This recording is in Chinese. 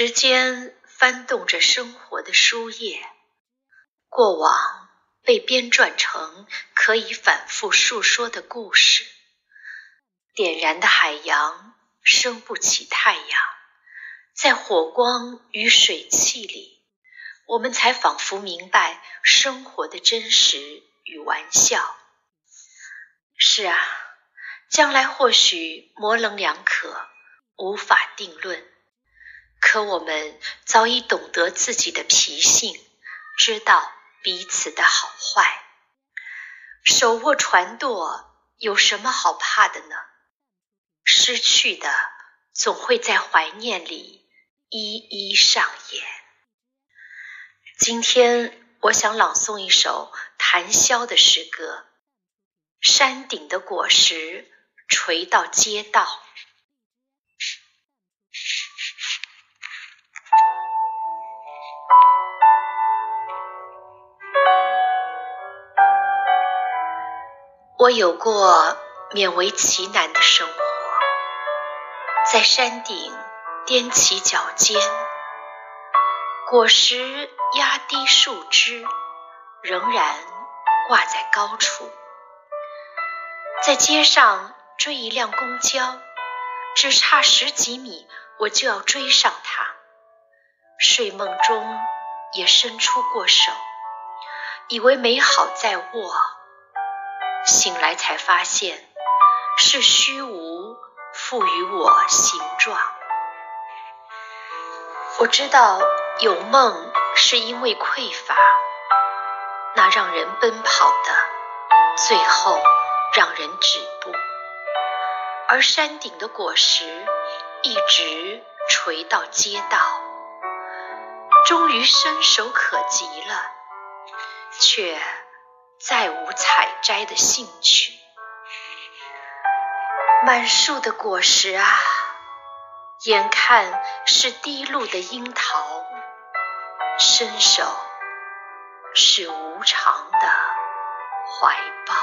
时间翻动着生活的书页，过往被编撰成可以反复述说的故事。点燃的海洋升不起太阳，在火光与水汽里，我们才仿佛明白生活的真实与玩笑。是啊，将来或许模棱两可，无法定论。可我们早已懂得自己的脾性，知道彼此的好坏。手握船舵，有什么好怕的呢？失去的总会在怀念里一一上演。今天我想朗诵一首谭潇的诗歌：山顶的果实垂到街道。我有过勉为其难的生活。在山顶踮起脚尖，果实压低树枝，仍然挂在高处。在街上追一辆公交，只差十几米，我就要追上它。睡梦中也伸出过手，以为美好在握，醒来才发现是虚无。赋予我形状。我知道有梦是因为匮乏，那让人奔跑的，最后让人止步。而山顶的果实一直垂到街道，终于伸手可及了，却再无采摘的兴趣。满树的果实啊，眼看是滴露的樱桃，伸手是无常的怀抱。